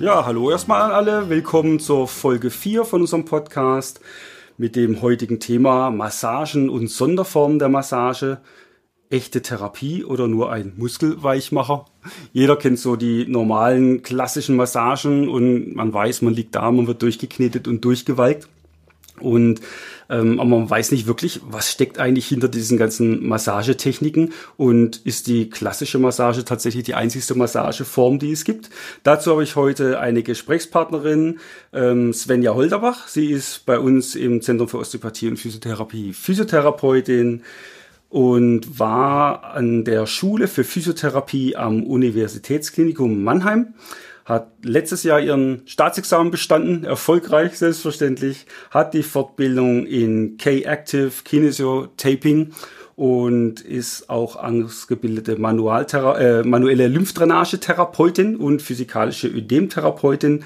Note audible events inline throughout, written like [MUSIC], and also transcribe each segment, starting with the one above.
Ja, hallo erstmal an alle. Willkommen zur Folge 4 von unserem Podcast mit dem heutigen Thema Massagen und Sonderformen der Massage. Echte Therapie oder nur ein Muskelweichmacher? Jeder kennt so die normalen klassischen Massagen und man weiß, man liegt da, man wird durchgeknetet und durchgewalkt. Und ähm, aber man weiß nicht wirklich, was steckt eigentlich hinter diesen ganzen Massagetechniken und ist die klassische Massage tatsächlich die einzigste Massageform, die es gibt. Dazu habe ich heute eine Gesprächspartnerin, ähm, Svenja Holderbach. Sie ist bei uns im Zentrum für Osteopathie und Physiotherapie Physiotherapeutin und war an der Schule für Physiotherapie am Universitätsklinikum Mannheim hat letztes Jahr ihren Staatsexamen bestanden, erfolgreich selbstverständlich, hat die Fortbildung in K-Active Kinesio Taping und ist auch ausgebildete äh, manuelle Lymphdrainagetherapeutin und physikalische Ödemtherapeutin,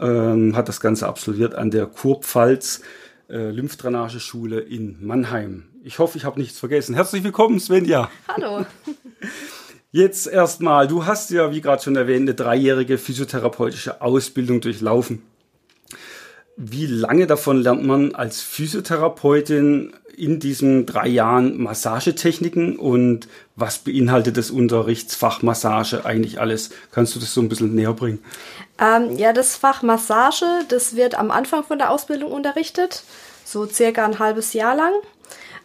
ähm, hat das Ganze absolviert an der Kurpfalz äh, Lymphdrainageschule in Mannheim. Ich hoffe, ich habe nichts vergessen. Herzlich willkommen, Svenja. Hallo. [LAUGHS] Jetzt erstmal, du hast ja, wie gerade schon erwähnt, eine dreijährige physiotherapeutische Ausbildung durchlaufen. Wie lange davon lernt man als Physiotherapeutin in diesen drei Jahren Massagetechniken und was beinhaltet das Unterrichtsfach Massage eigentlich alles? Kannst du das so ein bisschen näher bringen? Ähm, ja, das Fach Massage, das wird am Anfang von der Ausbildung unterrichtet, so circa ein halbes Jahr lang.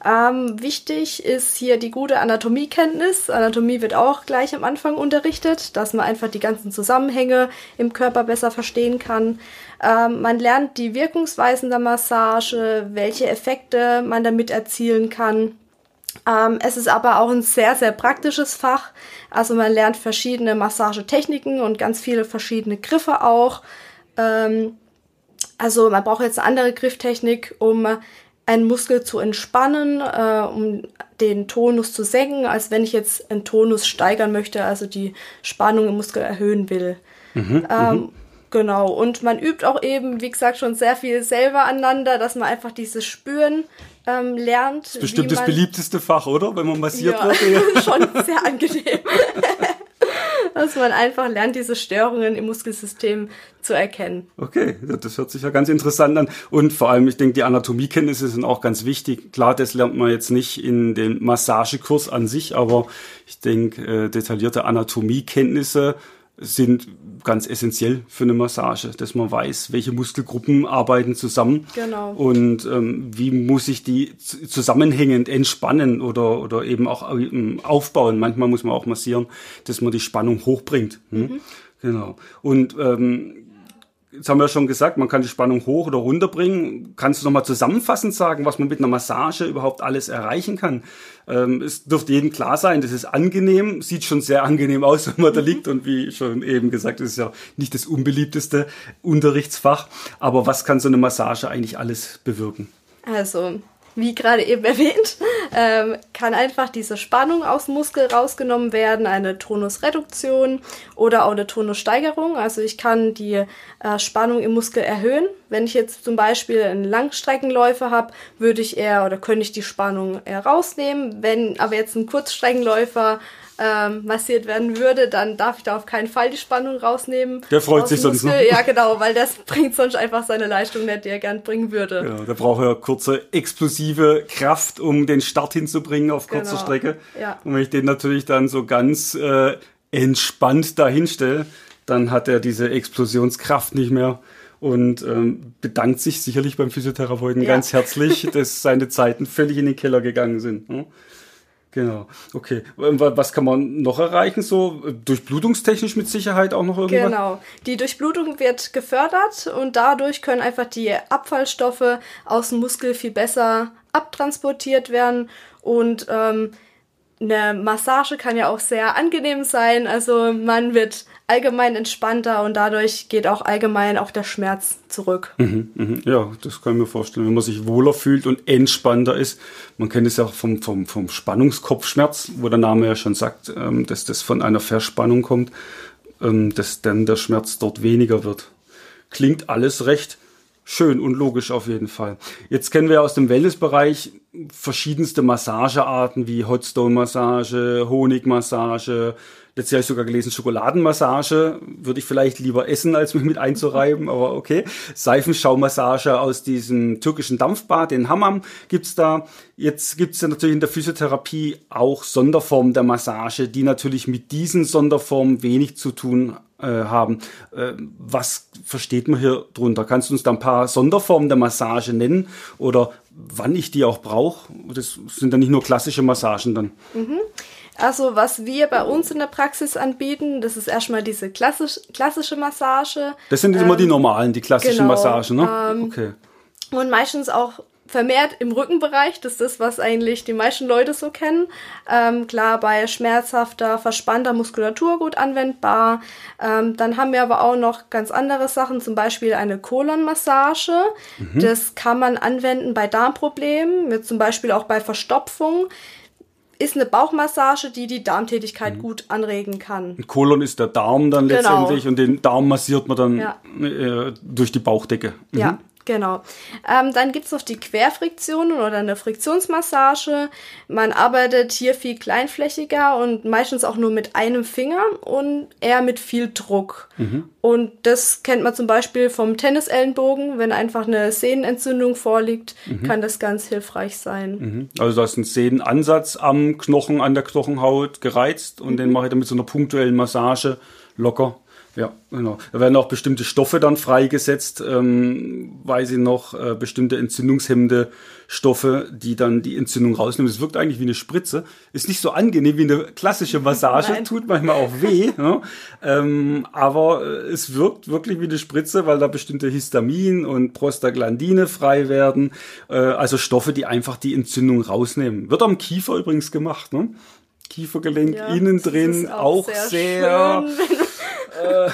Ähm, wichtig ist hier die gute Anatomiekenntnis. Anatomie wird auch gleich am Anfang unterrichtet, dass man einfach die ganzen Zusammenhänge im Körper besser verstehen kann. Ähm, man lernt die Wirkungsweisen der Massage, welche Effekte man damit erzielen kann. Ähm, es ist aber auch ein sehr, sehr praktisches Fach. Also man lernt verschiedene Massagetechniken und ganz viele verschiedene Griffe auch. Ähm, also man braucht jetzt eine andere Grifftechnik, um einen Muskel zu entspannen, äh, um den Tonus zu senken, als wenn ich jetzt einen Tonus steigern möchte, also die Spannung im Muskel erhöhen will. Mhm, ähm, mhm. genau. Und man übt auch eben, wie gesagt, schon sehr viel selber aneinander, dass man einfach dieses Spüren ähm, lernt. Das ist bestimmt das beliebteste Fach, oder? Wenn man massiert ja, wird. [LAUGHS] schon sehr angenehm. [LAUGHS] dass man einfach lernt, diese Störungen im Muskelsystem zu erkennen. Okay, das hört sich ja ganz interessant an. Und vor allem, ich denke, die Anatomiekenntnisse sind auch ganz wichtig. Klar, das lernt man jetzt nicht in den Massagekurs an sich, aber ich denke, äh, detaillierte Anatomiekenntnisse sind ganz essentiell für eine Massage, dass man weiß, welche Muskelgruppen arbeiten zusammen genau. und ähm, wie muss ich die zusammenhängend entspannen oder, oder eben auch ähm, aufbauen. Manchmal muss man auch massieren, dass man die Spannung hochbringt. Hm? Mhm. Genau. Und ähm, Jetzt haben wir ja schon gesagt, man kann die Spannung hoch oder runter bringen. Kannst du nochmal zusammenfassend sagen, was man mit einer Massage überhaupt alles erreichen kann? Ähm, es dürfte jedem klar sein, das ist angenehm, sieht schon sehr angenehm aus, [LAUGHS] wenn man da liegt. Und wie schon eben gesagt, das ist ja nicht das unbeliebteste Unterrichtsfach. Aber was kann so eine Massage eigentlich alles bewirken? Also, wie gerade eben [LAUGHS] erwähnt, ähm, kann einfach diese Spannung aus dem Muskel rausgenommen werden, eine Tonusreduktion oder auch eine Tonussteigerung. Also ich kann die äh, Spannung im Muskel erhöhen. Wenn ich jetzt zum Beispiel einen Langstreckenläufer habe, würde ich eher oder könnte ich die Spannung eher rausnehmen. Wenn aber jetzt ein Kurzstreckenläufer ähm, massiert werden würde, dann darf ich da auf keinen Fall die Spannung rausnehmen. Der freut sich sonst noch. Ja, genau, weil das [LAUGHS] bringt sonst einfach seine Leistung nicht, die er gern bringen würde. Genau, der braucht ja kurze explosive Kraft, um den Start hinzubringen auf kurzer genau. Strecke. Ja. Und wenn ich den natürlich dann so ganz äh, entspannt dahinstelle, dann hat er diese Explosionskraft nicht mehr und ähm, bedankt sich sicherlich beim Physiotherapeuten ja. ganz herzlich, [LAUGHS] dass seine Zeiten völlig in den Keller gegangen sind. Hm? Genau, okay. Was kann man noch erreichen? So durchblutungstechnisch mit Sicherheit auch noch irgendwas? Genau. Die Durchblutung wird gefördert und dadurch können einfach die Abfallstoffe aus dem Muskel viel besser abtransportiert werden und ähm, eine Massage kann ja auch sehr angenehm sein. Also man wird allgemein entspannter und dadurch geht auch allgemein auch der Schmerz zurück. Mhm, mhm. Ja, das kann ich mir vorstellen. Wenn man sich wohler fühlt und entspannter ist, man kennt es ja auch vom, vom, vom Spannungskopfschmerz, wo der Name ja schon sagt, ähm, dass das von einer Verspannung kommt, ähm, dass dann der Schmerz dort weniger wird. Klingt alles recht schön und logisch auf jeden Fall. Jetzt kennen wir aus dem Wellnessbereich verschiedenste Massagearten wie Hotstone-Massage, Honigmassage, Letztes Jahr habe ich sogar gelesen, Schokoladenmassage würde ich vielleicht lieber essen, als mich mit einzureiben, aber okay. Seifenschaumassage aus diesem türkischen Dampfbad, den Hammam gibt's da. Jetzt gibt's ja natürlich in der Physiotherapie auch Sonderformen der Massage, die natürlich mit diesen Sonderformen wenig zu tun äh, haben. Äh, was versteht man hier drunter? Kannst du uns da ein paar Sonderformen der Massage nennen oder wann ich die auch brauche? Das sind dann nicht nur klassische Massagen dann. Mhm. Also was wir bei uns in der Praxis anbieten, das ist erstmal diese klassisch, klassische Massage. Das sind ähm, immer die ähm, normalen, die klassischen genau, Massagen, ne? Ähm, okay. Und meistens auch vermehrt im Rückenbereich. Das ist das, was eigentlich die meisten Leute so kennen. Ähm, klar, bei schmerzhafter, verspannter Muskulatur gut anwendbar. Ähm, dann haben wir aber auch noch ganz andere Sachen, zum Beispiel eine Kolonmassage. Mhm. Das kann man anwenden bei Darmproblemen, zum Beispiel auch bei Verstopfung ist eine Bauchmassage, die die Darmtätigkeit mhm. gut anregen kann. Ein Kolon ist der Darm dann genau. letztendlich und den Darm massiert man dann ja. äh, durch die Bauchdecke. Mhm. Ja, Genau. Ähm, dann gibt's noch die Querfriktionen oder eine Friktionsmassage. Man arbeitet hier viel kleinflächiger und meistens auch nur mit einem Finger und eher mit viel Druck. Mhm. Und das kennt man zum Beispiel vom Tennisellenbogen. Wenn einfach eine Sehnenentzündung vorliegt, mhm. kann das ganz hilfreich sein. Mhm. Also da ist ein Sehnenansatz am Knochen, an der Knochenhaut gereizt und den mhm. mache ich dann mit so einer punktuellen Massage locker ja, genau. Da werden auch bestimmte Stoffe dann freigesetzt, ähm, weiß ich noch, äh, bestimmte entzündungshemmende Stoffe, die dann die Entzündung rausnehmen. Es wirkt eigentlich wie eine Spritze. Ist nicht so angenehm wie eine klassische Massage, tut manchmal auch weh. ja. [LAUGHS] ähm, aber äh, es wirkt wirklich wie eine Spritze, weil da bestimmte Histamin und Prostaglandine frei werden. Äh, also Stoffe, die einfach die Entzündung rausnehmen. Wird am Kiefer übrigens gemacht, ne? Kiefergelenk ja, innen drin auch, auch, sehr, sehr äh,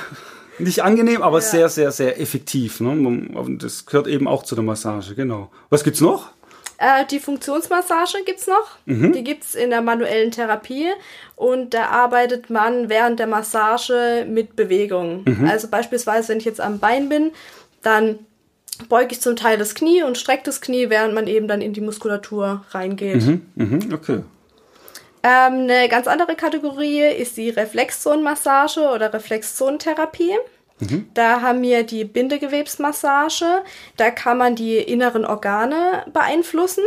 nicht angenehm, aber ja. sehr, sehr, sehr effektiv. Ne? Das gehört eben auch zu der Massage, genau. Was gibt's noch? Äh, die Funktionsmassage gibt's noch. Mhm. Die gibt's in der manuellen Therapie und da arbeitet man während der Massage mit Bewegung. Mhm. Also beispielsweise, wenn ich jetzt am Bein bin, dann beuge ich zum Teil das Knie und strecke das Knie, während man eben dann in die Muskulatur reingeht. Mhm. Mhm. Okay. Ähm, eine ganz andere Kategorie ist die Reflexzonenmassage oder Reflexzonentherapie. Mhm. Da haben wir die Bindegewebsmassage. Da kann man die inneren Organe beeinflussen.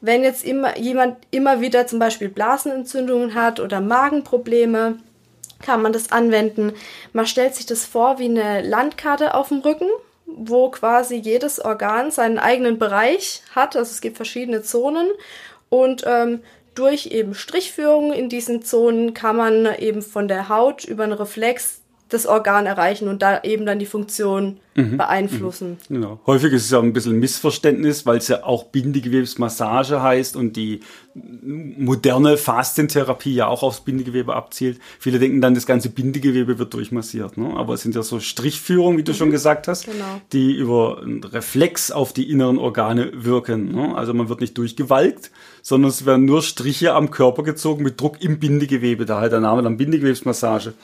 Wenn jetzt immer, jemand immer wieder zum Beispiel Blasenentzündungen hat oder Magenprobleme, kann man das anwenden. Man stellt sich das vor wie eine Landkarte auf dem Rücken, wo quasi jedes Organ seinen eigenen Bereich hat. Also es gibt verschiedene Zonen und ähm, durch eben Strichführungen in diesen Zonen kann man eben von der Haut über einen Reflex das Organ erreichen und da eben dann die Funktion mhm. beeinflussen. Mhm. Genau. Häufig ist es ja ein bisschen Missverständnis, weil es ja auch Bindegewebsmassage heißt und die moderne Fastentherapie ja auch aufs Bindegewebe abzielt. Viele denken dann, das ganze Bindegewebe wird durchmassiert. Ne? Aber es sind ja so Strichführungen, wie du mhm. schon gesagt hast, genau. die über einen Reflex auf die inneren Organe wirken. Ne? Also man wird nicht durchgewalkt, sondern es werden nur Striche am Körper gezogen mit Druck im Bindegewebe. Daher der Name dann Bindegewebsmassage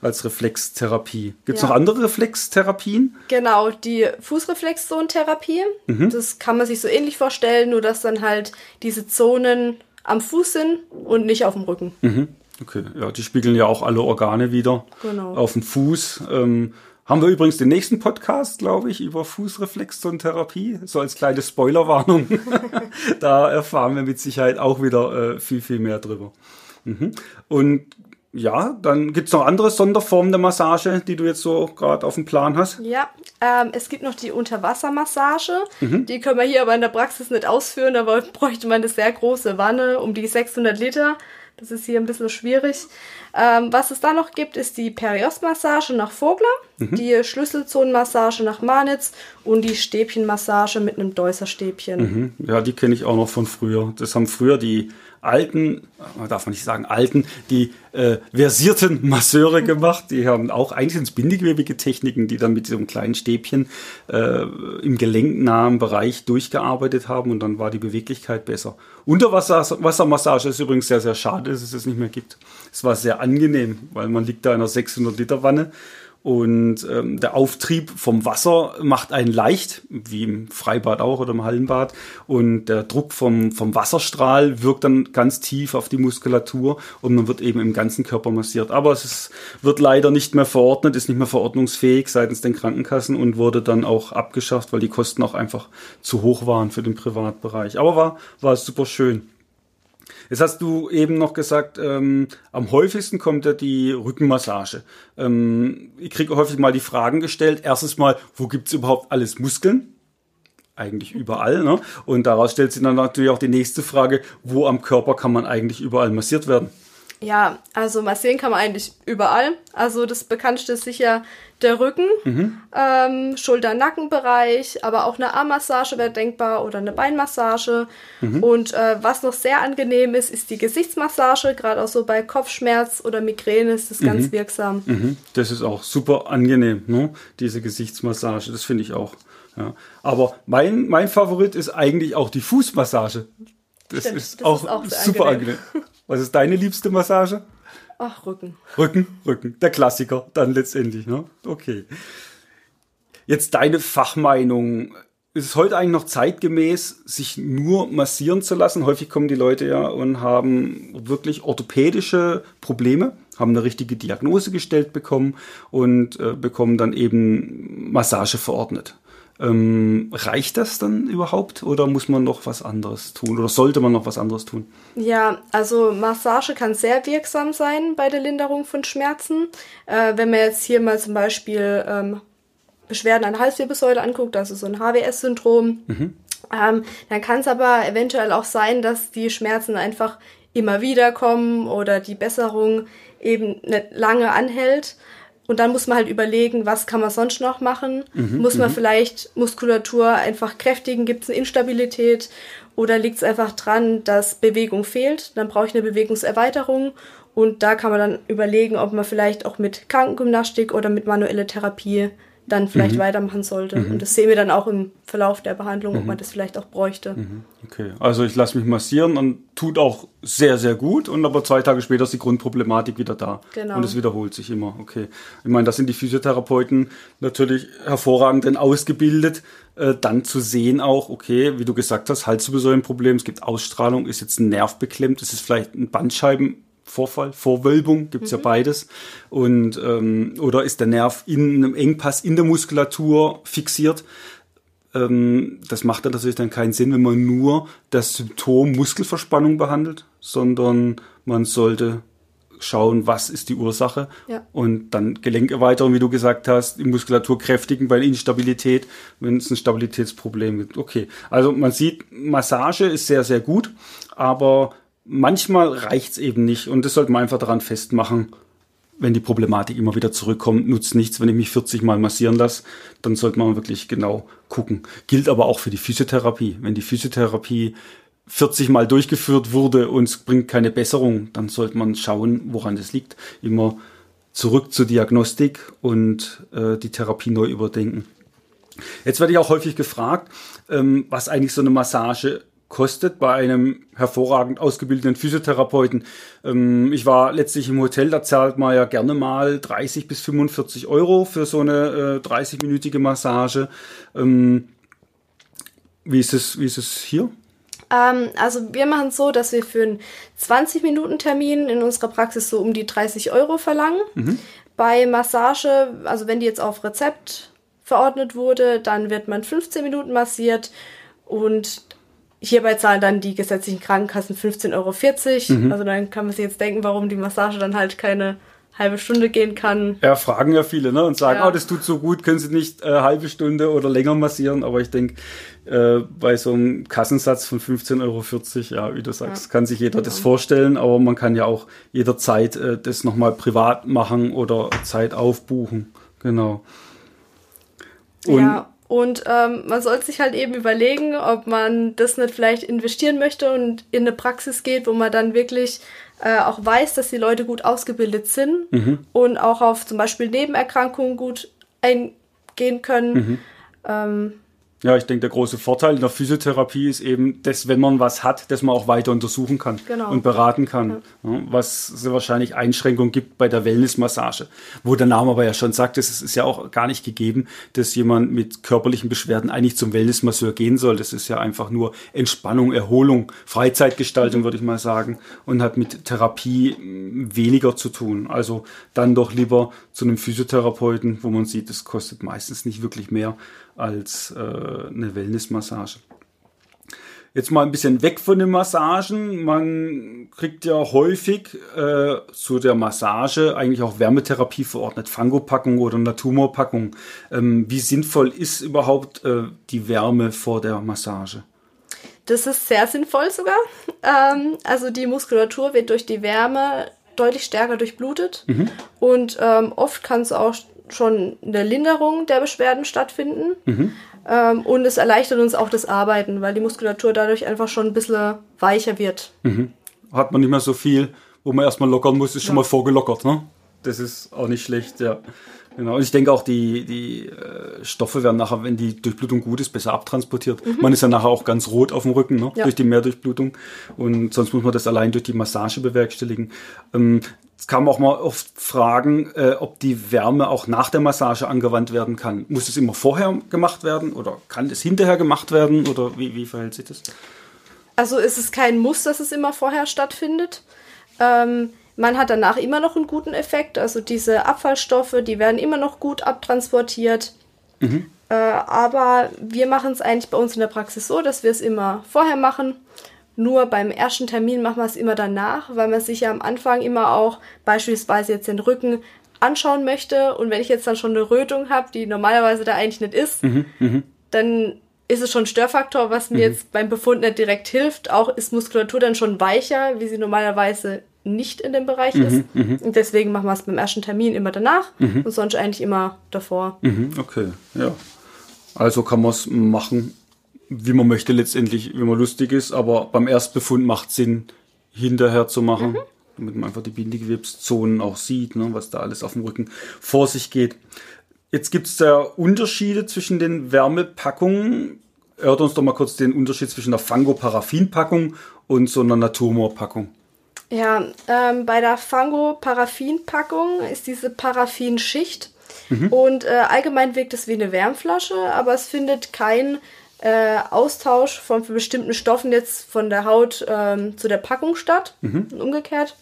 als Reflextherapie. Gibt es ja. noch andere Reflextherapien? Genau, die Fußreflexzonentherapie. Mhm. Das kann man sich so ähnlich vorstellen, nur dass dann halt diese Zonen am Fuß sind und nicht auf dem Rücken. Mhm. Okay, ja, die spiegeln ja auch alle Organe wieder genau. auf dem Fuß. Ähm, haben wir übrigens den nächsten Podcast, glaube ich, über Fußreflexzonentherapie, so als kleine Spoilerwarnung. [LAUGHS] da erfahren wir mit Sicherheit auch wieder äh, viel, viel mehr drüber. Mhm. Und ja, dann gibt es noch andere Sonderformen der Massage, die du jetzt so gerade auf dem Plan hast. Ja, ähm, es gibt noch die Unterwassermassage. Mhm. Die können wir hier aber in der Praxis nicht ausführen. Da [LAUGHS] bräuchte man eine sehr große Wanne um die 600 Liter. Das ist hier ein bisschen schwierig. Ähm, was es da noch gibt, ist die Periostmassage nach Vogler, mhm. die Schlüsselzonenmassage nach Manitz und die Stäbchenmassage mit einem Deusserstäbchen. Mhm. Ja, die kenne ich auch noch von früher. Das haben früher die alten, darf man nicht sagen alten, die äh, versierten Masseure gemacht. Die haben auch eigentlich ins bindegewebige Techniken, die dann mit diesem kleinen Stäbchen äh, im gelenknahen Bereich durchgearbeitet haben und dann war die Beweglichkeit besser. Unterwassermassage ist übrigens sehr, sehr schade, dass es es nicht mehr gibt. Es war sehr angenehm, weil man liegt da in einer 600 Liter Wanne und ähm, der Auftrieb vom Wasser macht einen leicht, wie im Freibad auch oder im Hallenbad. Und der Druck vom, vom Wasserstrahl wirkt dann ganz tief auf die Muskulatur und man wird eben im ganzen Körper massiert. Aber es ist, wird leider nicht mehr verordnet, ist nicht mehr verordnungsfähig seitens den Krankenkassen und wurde dann auch abgeschafft, weil die Kosten auch einfach zu hoch waren für den Privatbereich. Aber war, war super schön. Jetzt hast du eben noch gesagt, ähm, am häufigsten kommt ja die Rückenmassage. Ähm, ich kriege häufig mal die Fragen gestellt. Erstens mal, wo gibt's überhaupt alles Muskeln? Eigentlich überall. Ne? Und daraus stellt sich dann natürlich auch die nächste Frage, wo am Körper kann man eigentlich überall massiert werden? Ja, also massieren kann man eigentlich überall. Also das bekannteste ist sicher der Rücken, mhm. ähm, Schulter-Nackenbereich, aber auch eine Armmassage wäre denkbar oder eine Beinmassage. Mhm. Und äh, was noch sehr angenehm ist, ist die Gesichtsmassage. Gerade auch so bei Kopfschmerz oder Migräne ist das mhm. ganz wirksam. Mhm. Das ist auch super angenehm, ne? diese Gesichtsmassage. Das finde ich auch. Ja. Aber mein, mein Favorit ist eigentlich auch die Fußmassage. Das, Stimmt, ist, das auch ist, auch super angenehm. angenehm. Was ist deine liebste Massage? Ach, Rücken. Rücken, Rücken. Der Klassiker dann letztendlich, ne? Okay. Jetzt deine Fachmeinung. Ist es heute eigentlich noch zeitgemäß, sich nur massieren zu lassen? Häufig kommen die Leute ja und haben wirklich orthopädische Probleme, haben eine richtige Diagnose gestellt bekommen und äh, bekommen dann eben Massage verordnet. Ähm, reicht das dann überhaupt oder muss man noch was anderes tun oder sollte man noch was anderes tun? Ja, also Massage kann sehr wirksam sein bei der Linderung von Schmerzen. Äh, wenn man jetzt hier mal zum Beispiel ähm, Beschwerden an der Halswirbelsäule anguckt, also so ein HWS-Syndrom, mhm. ähm, dann kann es aber eventuell auch sein, dass die Schmerzen einfach immer wieder kommen oder die Besserung eben nicht lange anhält. Und dann muss man halt überlegen, was kann man sonst noch machen? Mhm, muss man mhm. vielleicht Muskulatur einfach kräftigen? Gibt es eine Instabilität? Oder liegt es einfach dran, dass Bewegung fehlt? Dann brauche ich eine Bewegungserweiterung. Und da kann man dann überlegen, ob man vielleicht auch mit Krankengymnastik oder mit manueller Therapie dann vielleicht mhm. weitermachen sollte. Mhm. Und das sehen wir dann auch im Verlauf der Behandlung, mhm. ob man das vielleicht auch bräuchte. Mhm. Okay, also ich lasse mich massieren und tut auch sehr, sehr gut und aber zwei Tage später ist die Grundproblematik wieder da. Genau. Und es wiederholt sich immer. Okay. Ich meine, da sind die Physiotherapeuten natürlich hervorragend denn ausgebildet, äh, dann zu sehen auch, okay, wie du gesagt hast, Halswirbelsäulenproblem, es gibt Ausstrahlung, ist jetzt ein Nerv beklemmt, ist es vielleicht ein Bandscheiben Vorfall, Vorwölbung, gibt's mhm. ja beides. Und ähm, oder ist der Nerv in einem Engpass in der Muskulatur fixiert? Ähm, das macht dann natürlich dann keinen Sinn, wenn man nur das Symptom Muskelverspannung behandelt, sondern man sollte schauen, was ist die Ursache ja. und dann Gelenkerweiterung, wie du gesagt hast, die Muskulatur kräftigen bei Instabilität, wenn es ein Stabilitätsproblem gibt. Okay, also man sieht, Massage ist sehr, sehr gut, aber manchmal reicht's eben nicht und das sollte man einfach daran festmachen, wenn die Problematik immer wieder zurückkommt, nutzt nichts, wenn ich mich 40 Mal massieren lasse, dann sollte man wirklich genau gucken. Gilt aber auch für die Physiotherapie. Wenn die Physiotherapie 40 Mal durchgeführt wurde und es bringt keine Besserung, dann sollte man schauen, woran das liegt. Immer zurück zur Diagnostik und äh, die Therapie neu überdenken. Jetzt werde ich auch häufig gefragt, ähm, was eigentlich so eine Massage kostet bei einem hervorragend ausgebildeten Physiotherapeuten. Ähm, ich war letztlich im Hotel, da zahlt man ja gerne mal 30 bis 45 Euro für so eine äh, 30-minütige Massage. Ähm, wie ist es, wie ist es hier? Ähm, also wir machen es so, dass wir für einen 20-Minuten-Termin in unserer Praxis so um die 30 Euro verlangen. Mhm. Bei Massage, also wenn die jetzt auf Rezept verordnet wurde, dann wird man 15 Minuten massiert und Hierbei zahlen dann die gesetzlichen Krankenkassen 15,40 Euro. Mhm. Also dann kann man sich jetzt denken, warum die Massage dann halt keine halbe Stunde gehen kann. Ja, fragen ja viele, ne? Und sagen, ja. oh, das tut so gut, können Sie nicht äh, halbe Stunde oder länger massieren? Aber ich denke, äh, bei so einem Kassensatz von 15,40 Euro, ja, wie du sagst, ja. kann sich jeder genau. das vorstellen, aber man kann ja auch jederzeit äh, das nochmal privat machen oder Zeit aufbuchen. Genau. Und ja Und ähm, man sollte sich halt eben überlegen, ob man das nicht vielleicht investieren möchte und in eine Praxis geht, wo man dann wirklich äh, auch weiß, dass die Leute gut ausgebildet sind mhm. und auch auf zum Beispiel Nebenerkrankungen gut eingehen können. Mhm. Ähm, ja, ich denke, der große Vorteil in der Physiotherapie ist eben, dass wenn man was hat, dass man auch weiter untersuchen kann genau. und beraten kann. Ja. Was es wahrscheinlich Einschränkungen gibt bei der Wellnessmassage. Wo der Name aber ja schon sagt, es ist ja auch gar nicht gegeben, dass jemand mit körperlichen Beschwerden eigentlich zum Wellnessmasseur gehen soll. Das ist ja einfach nur Entspannung, Erholung, Freizeitgestaltung, würde ich mal sagen, und hat mit Therapie hm, weniger zu tun. Also dann doch lieber zu einem Physiotherapeuten, wo man sieht, das kostet meistens nicht wirklich mehr als äh, eine Wellnessmassage. Jetzt mal ein bisschen weg von den Massagen. Man kriegt ja häufig äh, zu der Massage eigentlich auch Wärmetherapie verordnet, Fangopackung oder Naturmorpackung. Ähm, wie sinnvoll ist überhaupt äh, die Wärme vor der Massage? Das ist sehr sinnvoll sogar. Ähm, also die Muskulatur wird durch die Wärme deutlich stärker durchblutet mhm. und ähm, oft kann es auch schon eine Linderung der Beschwerden stattfinden. Mhm. Ähm, und es erleichtert uns auch das Arbeiten, weil die Muskulatur dadurch einfach schon ein bisschen weicher wird. Mhm. Hat man nicht mehr so viel, wo man erstmal lockern muss, ist ja. schon mal vorgelockert, ne? Das ist auch nicht schlecht, ja. Genau. Und ich denke auch, die, die äh, Stoffe werden nachher, wenn die Durchblutung gut ist, besser abtransportiert. Mhm. Man ist ja nachher auch ganz rot auf dem Rücken, ne? Ja. durch die Mehrdurchblutung. Und sonst muss man das allein durch die Massage bewerkstelligen. Ähm, es kam auch mal oft Fragen, äh, ob die Wärme auch nach der Massage angewandt werden kann. Muss es immer vorher gemacht werden oder kann es hinterher gemacht werden oder wie, wie verhält sich das? Also ist es kein Muss, dass es immer vorher stattfindet. Ähm, man hat danach immer noch einen guten Effekt. Also diese Abfallstoffe, die werden immer noch gut abtransportiert. Mhm. Äh, aber wir machen es eigentlich bei uns in der Praxis so, dass wir es immer vorher machen nur beim ersten Termin machen wir es immer danach, weil man sich ja am Anfang immer auch beispielsweise jetzt den Rücken anschauen möchte. Und wenn ich jetzt dann schon eine Rötung habe, die normalerweise da eigentlich nicht ist, mhm, mh. dann ist es schon ein Störfaktor, was mir mhm. jetzt beim Befund nicht direkt hilft. Auch ist Muskulatur dann schon weicher, wie sie normalerweise nicht in dem Bereich mhm, ist. Mhm. Und deswegen machen wir es beim ersten Termin immer danach mhm. und sonst eigentlich immer davor. Mhm, okay, ja. Also kann man es machen, wie man möchte letztendlich, wie man lustig ist, aber beim Erstbefund macht Sinn, hinterher zu machen, mhm. damit man einfach die Bindegewebszonen auch sieht, ne, was da alles auf dem Rücken vor sich geht. Jetzt gibt es da Unterschiede zwischen den Wärmepackungen. Erört uns doch mal kurz den Unterschied zwischen der Fango-Paraffin-Packung und so einer Naturmor-Packung. Ja, ähm, bei der Fango-Paraffin-Packung ist diese Paraffinschicht mhm. und äh, allgemein wirkt es wie eine Wärmflasche, aber es findet kein äh, Austausch von bestimmten Stoffen jetzt von der Haut ähm, zu der Packung statt mhm. und umgekehrt.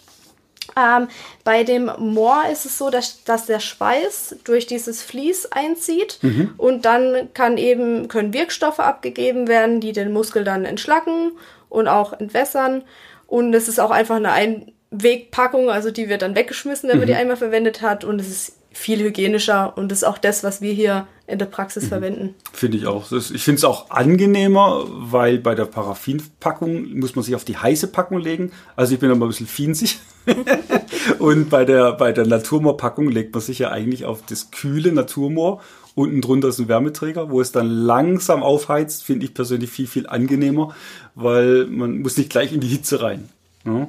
Ähm, bei dem Moor ist es so, dass, dass der Schweiß durch dieses Vlies einzieht mhm. und dann kann eben, können Wirkstoffe abgegeben werden, die den Muskel dann entschlacken und auch entwässern. Und es ist auch einfach eine Einwegpackung, also die wird dann weggeschmissen, wenn man die mhm. einmal verwendet hat. Und es ist viel hygienischer und ist auch das, was wir hier in der Praxis mhm. verwenden. Finde ich auch. Ich finde es auch angenehmer, weil bei der Paraffinpackung muss man sich auf die heiße Packung legen. Also ich bin immer ein bisschen finsig. [LAUGHS] und bei der, bei der Naturmoor-Packung legt man sich ja eigentlich auf das kühle Naturmoor. Unten drunter ist ein Wärmeträger, wo es dann langsam aufheizt, finde ich persönlich viel, viel angenehmer, weil man muss nicht gleich in die Hitze rein. Ja?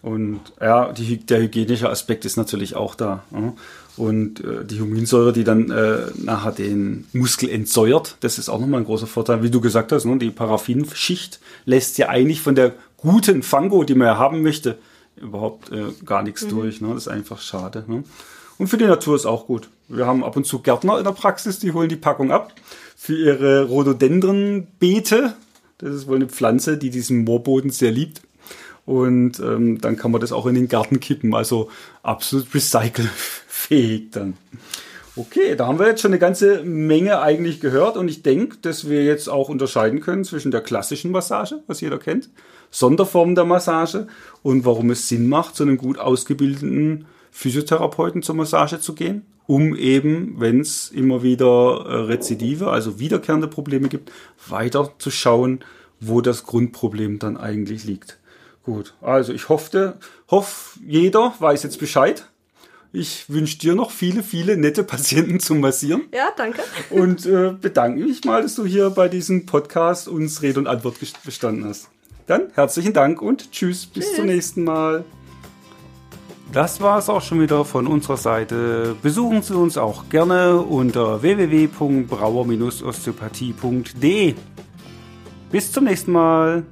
Und ja, die, der hygienische Aspekt ist natürlich auch da. Ja? Und äh, die Huminsäure, die dann äh, nachher den Muskel entsäuert, das ist auch nochmal ein großer Vorteil. Wie du gesagt hast, ne, die Paraffinschicht lässt ja eigentlich von der guten Fango, die man ja haben möchte, überhaupt äh, gar nichts mhm. durch. Ne? Das ist einfach schade. Ne? Und für die Natur ist auch gut. Wir haben ab und zu Gärtner in der Praxis, die holen die Packung ab für ihre Rhododendronbeete. Das ist wohl eine Pflanze, die diesen Moorboden sehr liebt. Und ähm, dann kann man das auch in den Garten kippen. Also absolut recycle fähig dann. Okay, da haben wir jetzt schon eine ganze Menge eigentlich gehört und ich denke, dass wir jetzt auch unterscheiden können zwischen der klassischen Massage, was jeder kennt, Sonderformen der Massage und warum es Sinn macht, zu einem gut ausgebildeten Physiotherapeuten zur Massage zu gehen, um eben, wenn es immer wieder äh, Rezidive, also wiederkehrende Probleme gibt, weiter zu schauen, wo das Grundproblem dann eigentlich liegt. Gut, also ich hoffe, hoffe, jeder weiß jetzt Bescheid Ich wünsche dir noch viele, viele nette Patienten zum Massieren. Ja, danke. Und äh, bedanke mich mal, dass du hier bei diesem Podcast uns Rede und Antwort bestanden hast. Dann herzlichen Dank und tschüss, bis tschüss. zum nächsten Mal. Das war es auch schon wieder von unserer Seite. Besuchen Sie uns auch gerne unter www.brauer-osteopathie.de. Bis zum nächsten Mal.